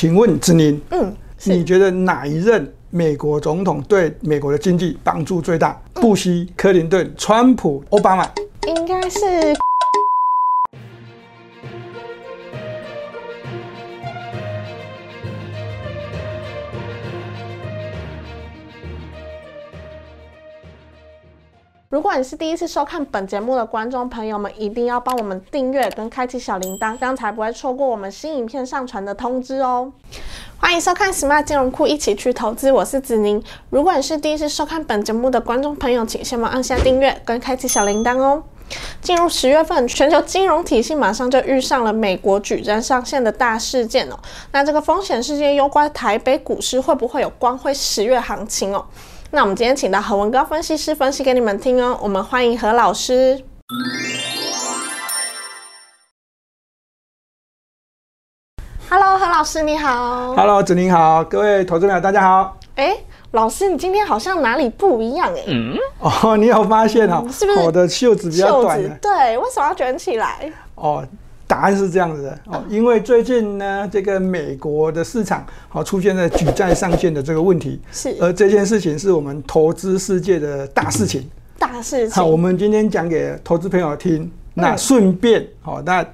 请问子宁，嗯，你觉得哪一任美国总统对美国的经济帮助最大？布希、克林顿、川普、奥巴马？应该是如果你是第一次收看本节目的观众朋友们，一定要帮我们订阅跟开启小铃铛，这样才不会错过我们新影片上传的通知哦。欢迎收看 Smart 金融库，一起去投资，我是子宁。如果你是第一次收看本节目的观众朋友，请先帮按下订阅跟开启小铃铛哦。进入十月份，全球金融体系马上就遇上了美国举证上线的大事件哦。那这个风险事件攸关台北股市，会不会有光辉十月行情哦？那我们今天请到何文高分析师分析给你们听哦。我们欢迎何老师。Hello，何老师你好。Hello，子宁好，各位投资朋友大家好。哎，老师，你今天好像哪里不一样哎？哦，你有发现哦？是不是我的袖子比较袖短对，为什么要卷起来？哦，答案是这样子的哦，因为最近呢，这个美国的市场好、出现了举债上限的这个问题，是而这件事情是我们投资世界的大事情。大事情好，我情。们今天讲给投资朋友听，那嗯顺便好、那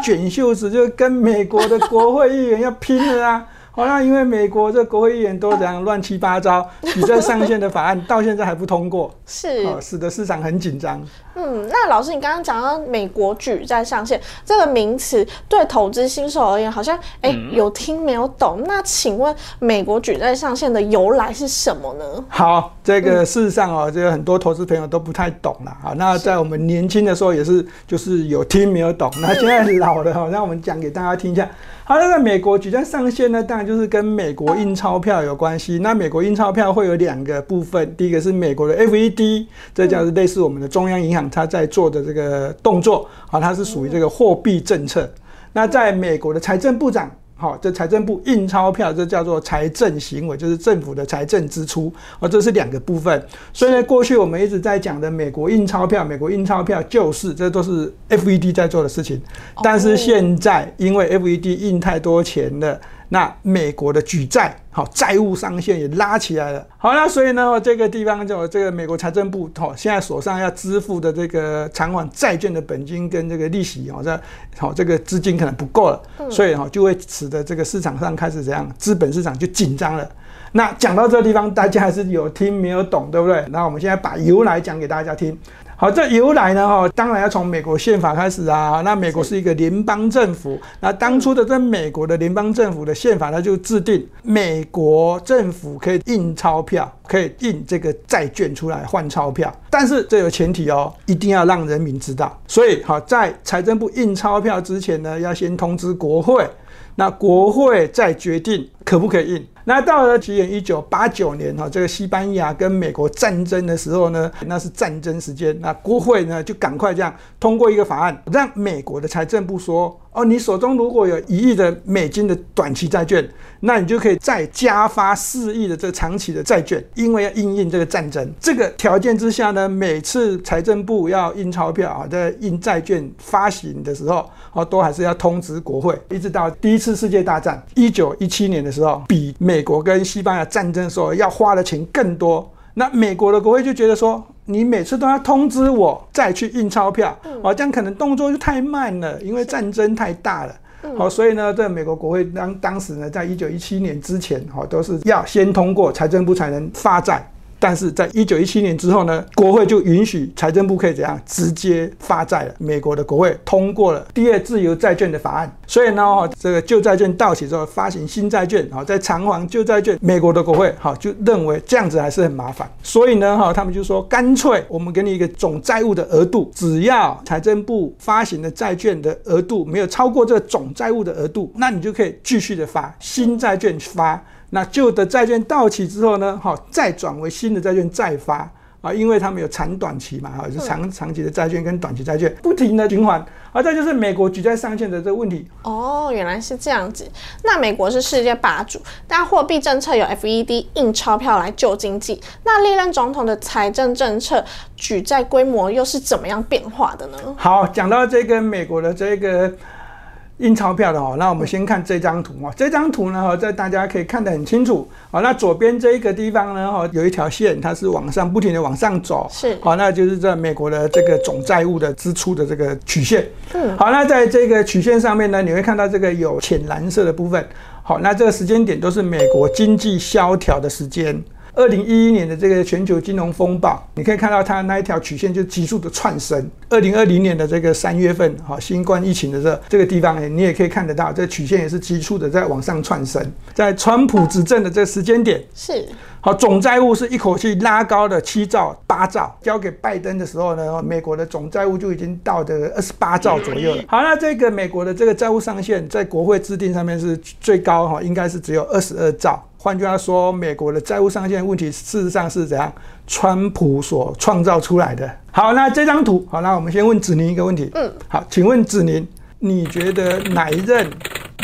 卷袖子就跟美国的国会议员要拼了啊！好，那因为美国这国会议员都这样乱七八糟，举债上限的法案到现在还不通过，是，哦，使得市场很紧张。嗯，那老师，你刚刚讲到美国举债上限这个名词，对投资新手而言，好像哎、有听没有懂。那请问美国举债上限的由来是什么呢？好，这个事实上哦，这个很多投资朋友都不太懂了啊。那在我们年轻的时候也是，就是有听没有懂。那现在老了哈，让我们讲给大家听一下。好，那个美国举债上限呢，当然就是跟美国印钞票有关系。那美国印钞票会有两个部分，第一个是美国的 FED，这叫是类似我们的中央银行，它在做的这个动作啊，它是属于这个货币政策。那在美国的财政部长。好，这财政部印钞票，这叫做财政行为，就是政府的财政支出。哦，这是两个部分。所以呢，过去我们一直在讲的美国印钞票，美国印钞票就是这都是 FED 在做的事情。但是现在因为 FED 印太多钱了，那美国的举债好债务上限也拉起来了。好，那所以呢，这个地方就这个美国财政部好现在手上要支付的这个偿还债券的本金跟这个利息好，这好这个资金可能不够了，所以哈就会使得这个市场上开始怎样，资本市场就紧张了。那讲到这个地方，大家还是有听没有懂，对不对？那我们现在把由来讲给大家听。好，这由来呢，哈，当然要从美国宪法开始啊。那美国是一个联邦政府，那当初的在美国的联邦政府的宪法，它就制定美国政府可以印钞票，可以印这个债券出来换钞票，但是这有前提哦，一定要让人民知道。所以，好，在财政部印钞票之前呢，要先通知国会。那国会再决定可不可以印。那到了起源一九八九年哈，这个西班牙跟美国战争的时候呢，那是战争时间，那国会呢就赶快这样通过一个法案，让美国的财政部说，哦，你手中如果有一亿的美金的短期债券，那你就可以再加发四亿的这个长期的债券，因为要应应这个战争。这个条件之下呢，每次财政部要印钞票啊，在印债券发行的时候，哦，都还是要通知国会，一直到第一次世界大战一九一七年的时候，比美国跟西班牙战争的时候要花的钱更多。那美国的国会就觉得说，你每次都要通知我再去印钞票，哦，这样可能动作就太慢了，因为战争太大了。好，所以呢，在美国国会当当时呢，在一九一七年之前，哈，都是要先通过财政部才能发债。但是在一九一七年之后呢，国会就允许财政部可以怎样直接发债了。美国的国会通过了第二自由债券的法案，所以呢，哈，这个旧债券到期之后发行新债券，好，在偿还旧债券，美国的国会好就认为这样子还是很麻烦，所以呢，哈，他们就说干脆我们给你一个总债务的额度，只要财政部发行的债券的额度没有超过这个总债务的额度，那你就可以继续的发新债券发。那旧的债券到期之后呢，好，再转为新的债券再发啊，因为他们有长短期嘛，哈，就长长期的债券跟短期债券不停的循环，啊，这就是美国举债上限的这个问题。哦，原来是这样子。那美国是世界霸主，但货币政策有 FED 印钞票来救经济。那历任总统的财政政策举债规模又是怎么样变化的呢？好，讲到这个美国的这个印钞票的哦，那我们先看这张图哦。这张图呢，哈，这大家可以看得很清楚。好，那左边这一个地方呢，哈，有一条线，它是往上不停的往上走。是。好，那就是在美国的这个总债务的支出的这个曲线。嗯。好，那在这个曲线上面呢，你会看到这个有浅蓝色的部分。好，那这个时间点都是美国经济萧条的时间。二零一一年的这个全球金融风暴，你可以看到它那一条曲线就急速的窜升。二零二零年的这个三月份，哈，新冠疫情的这这个地方，你也可以看得到，这曲线也是急速的在往上窜升。在川普执政的这个时间点，是好总债务是一口气拉高了七兆八兆，交给拜登的时候呢，美国的总债务就已经到的二十八兆左右了。好，那这个美国的这个债务上限在国会制定上面是最高哈，应该是只有二十二兆。换句话说，美国的债务上限问题事实上是怎样？川普所创造出来的。好，那这张图，好，那我们先问子宁一个问题。嗯，好，请问子宁，你觉得哪一任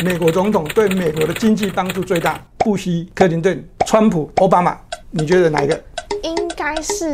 美国总统对美国的经济帮助最大？布希、克林顿、川普、奥巴马，你觉得哪一个？应该是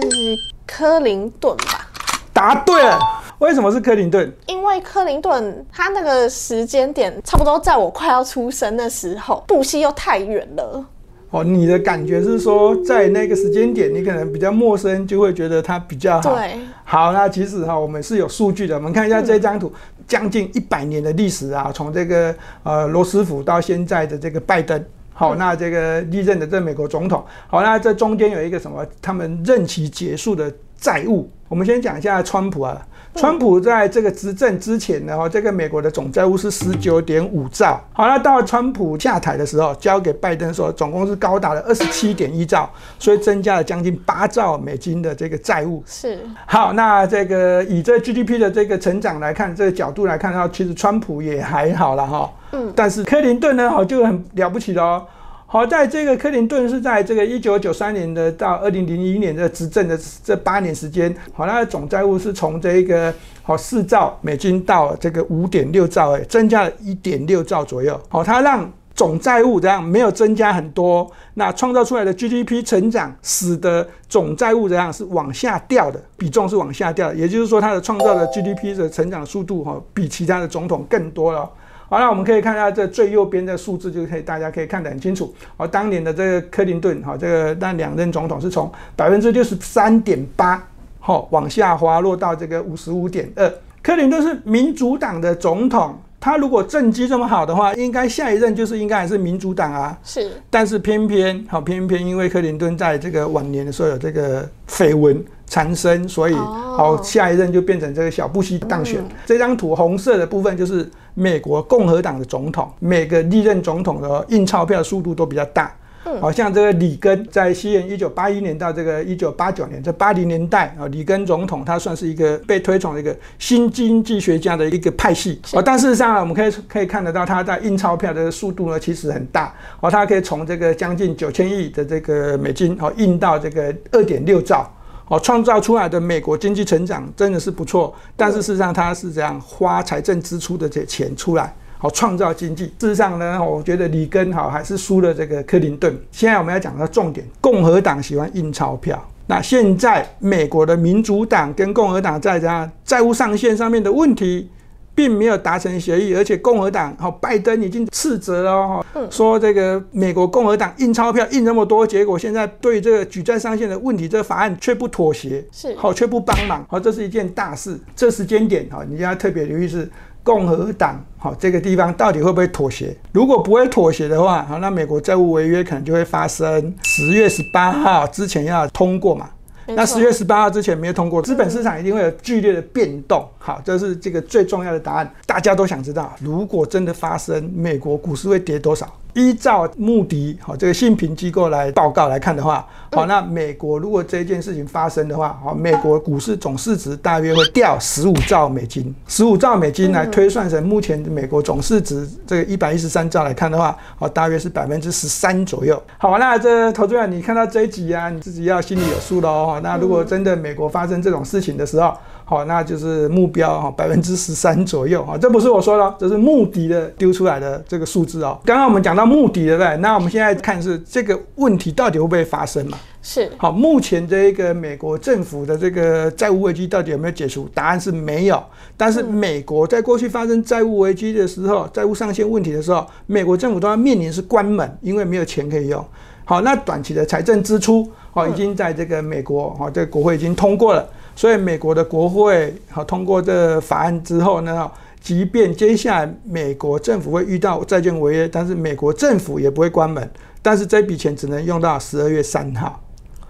克林顿吧。答对了。为什么是克林顿？因为克林顿他那个时间点差不多在我快要出生的时候，布希又太远了。哦，你的感觉是说，在那个时间点，你可能比较陌生，就会觉得它比较好。对，好，那其实哈，我们是有数据的。我们看一下这张图，将近一百年的历史啊，从这个呃罗斯福到现在的这个拜登，好，那这个历任的这美国总统，好，那这中间有一个什么？他们任期结束的债务。我们先讲一下川普啊。川普在这个执政之前呢，哈，这个美国的总债务是十九点五兆。好了，到川普下台的时候，交给拜登说，总共是高达了二十七点一兆，所以增加了将近八兆美金的这个债务。是。好，那这个以这 GDP 的这个成长来看，这个角度来看的话，其实川普也还好了哈。嗯。但是克林顿呢，哈，就很了不起的哦。好，在这个克林顿是在这个一九九三年的到二零零一年的执政的这八年时间，好，它的总债务是从这个好四兆美金到这个五点六兆，哎，增加了一点六兆左右。好，它让总债务这样没有增加很多，那创造出来的 GDP 成长，使得总债务这样是往下掉的，比重是往下掉，也就是说它的创造的 GDP 的成长速度哈，比其他的总统更多了。好了，我们可以看一下这最右边的数字，就可以大家可以看得很清楚。哦，当年的这个克林顿，哈，这个那两任总统是从百分之六十三点八，哈，往下滑落到这个五十五点二。克林顿是民主党的总统，他如果政绩这么好的话，应该下一任就是应该还是民主党啊。是，但是偏偏，好，偏偏因为克林顿在这个晚年的时候有这个绯闻。产生，所以好，下一任就变成这个小布希当选。这张图红色的部分就是美国共和党的总统，每个历任总统的印钞票速度都比较大。好像这个里根在西元一九八一年到这个一九八九年，这八零年代啊，里根总统他算是一个被推崇的一个新经济学家的一个派系。哦，但事实上啊，我们可以可以看得到他在印钞票的速度呢，其实很大。哦，他可以从这个将近九千亿的这个美金，哦，印到这个二点六兆。哦，创造出来的美国经济成长真的是不错，但是事实上他是这样花财政支出的这钱出来，好创造经济。事实上呢，我觉得里根好还是输了这个克林顿。现在我们要讲到重点，共和党喜欢印钞票。那现在美国的民主党跟共和党在这样债务上限上面的问题。并没有达成协议，而且共和党哈拜登已经斥责了哈，说这个美国共和党印钞票印那么多，结果现在对这个举债上限的问题，这个法案却不妥协，是好却不帮忙，好这是一件大事。这时间点哈，你要特别留意是共和党好这个地方到底会不会妥协？如果不会妥协的话，好那美国债务违约可能就会发生。十月十八号之前要通过嘛？那十月十八号之前没有通过，资本市场一定会有剧烈的变动。好，这是这个最重要的答案，大家都想知道，如果真的发生，美国股市会跌多少？依照穆迪好这个信评机构来报告来看的话，好，那美国如果这件事情发生的话，好，美国股市总市值大约会掉十五兆美金，十五兆美金来推算成目前美国总市值这个一百一十三兆来看的话，好，大约是百分之十三左右。好，那这投资人你看到这一集啊，你自己要心里有数喽。那如果真的美国发生这种事情的时候，好，那就是目标哈，百分之十三左右啊，这不是我说的，这是穆迪的丢出来的这个数字哦。刚刚我们讲到穆迪，对不对？那我们现在看是这个问题到底会不会发生嘛？是。好，目前这一个美国政府的这个债务危机到底有没有解除？答案是没有。但是美国在过去发生债务危机的时候，债务上限问题的时候，美国政府都要面临是关门，因为没有钱可以用。好，那短期的财政支出好，已经在这个美国好，这个国会已经通过了。所以美国的国会好通过这法案之后呢，即便接下来美国政府会遇到债券违约，但是美国政府也不会关门，但是这笔钱只能用到十二月三号。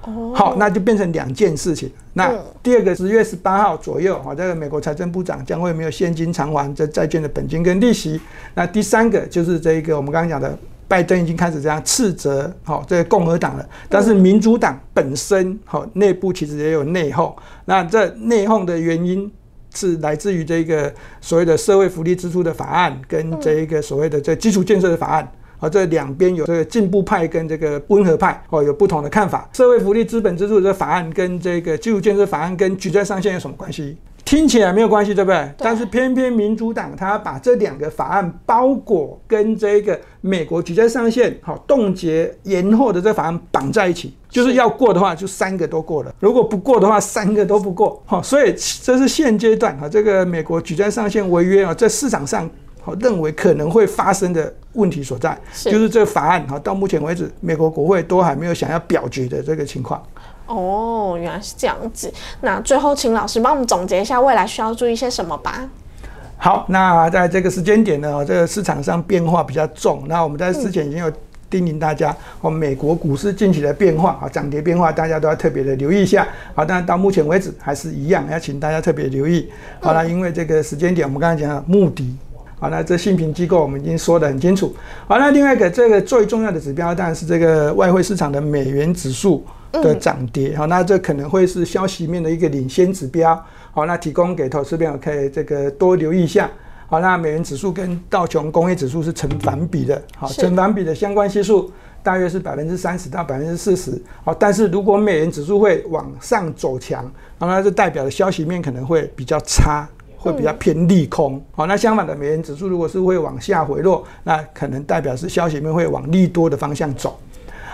哦，好，那就变成两件事情。那第二个十月十八号左右，好，这个美国财政部长将会没有现金偿还这债券的本金跟利息。那第三个就是这一个我们刚刚讲的。拜登已经开始这样斥责好这个共和党了，但是民主党本身好内部其实也有内讧。那这内讧的原因是来自于这个所谓的社会福利支出的法案跟这一个所谓的这基础建设的法案啊，这两边有这个进步派跟这个温和派哦有不同的看法。社会福利资本支出的法案跟这个基础建设法案跟举债上限有什么关系？听起来没有关系，对不对？但是偏偏民主党他把这两个法案包裹跟这个美国举债上限好冻结延后的这法案绑在一起，就是要过的话就三个都过了，如果不过的话三个都不过。好，所以这是现阶段啊，这个美国举债上限违约啊，在市场上好认为可能会发生的问题所在，就是这个法案哈，到目前为止美国国会都还没有想要表决的这个情况。哦，原来是这样子。那最后，请老师帮我们总结一下未来需要注意些什么吧。好，那在这个时间点呢，这个市场上变化比较重。那我们在之前已经有叮咛大家，哦，美国股市近期的变化啊，涨跌变化，大家都要特别的留意一下。好，但到目前为止还是一样，要请大家特别留意。好了，因为这个时间点，我们刚才讲了目的。好，那这信评机构我们已经说得很清楚。好，那另外一个这个最重要的指标当然是这个外汇市场的美元指数。的涨跌，好，那这可能会是消息面的一个领先指标，好，那提供给投资朋友可以这个多留意一下，好，那美元指数跟道琼工业指数是成反比的，好，成反比的相关系数大约是百分之三十到百分之四十，好，但是如果美元指数会往上走强，那就代表的消息面可能会比较差，会比较偏利空，好，那相反的美元指数如果是会往下回落，那可能代表是消息面会往利多的方向走。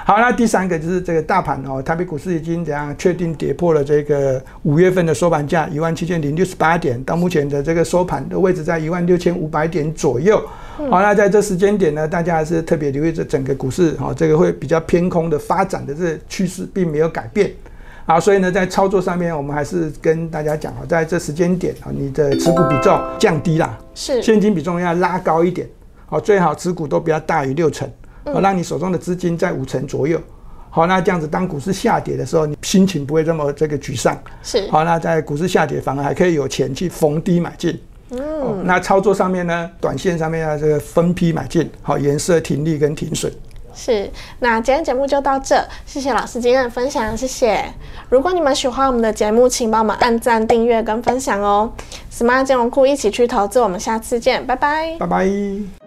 好，那第三个就是这个大盘哦，台北股市已经怎样确定跌破了这个五月份的收盘价一万七千零六十八点，到目前的这个收盘的位置在一万六千五百点左右。好，那在这时间点呢，大家还是特别留意这整个股市哈，这个会比较偏空的发展的这趋势并没有改变。好，所以呢，在操作上面，我们还是跟大家讲啊，在这时间点啊，你的持股比重降低啦，是现金比重要拉高一点，好，最好持股都不要大于六成。好，让你手中的资金在五成左右。好，那这样子，当股市下跌的时候，你心情不会这么这个沮丧。是。好，那在股市下跌，反而还可以有钱去逢低买进。嗯。那操作上面呢，短线上面要这个分批买进，好，颜色停利跟停损。是。那今天节目就到这，谢谢老师今天的分享，谢谢。如果你们喜欢我们的节目，请帮我们按赞、订阅跟分享哦。Smart 金融库一起去投资，我们下次见，拜拜。拜拜。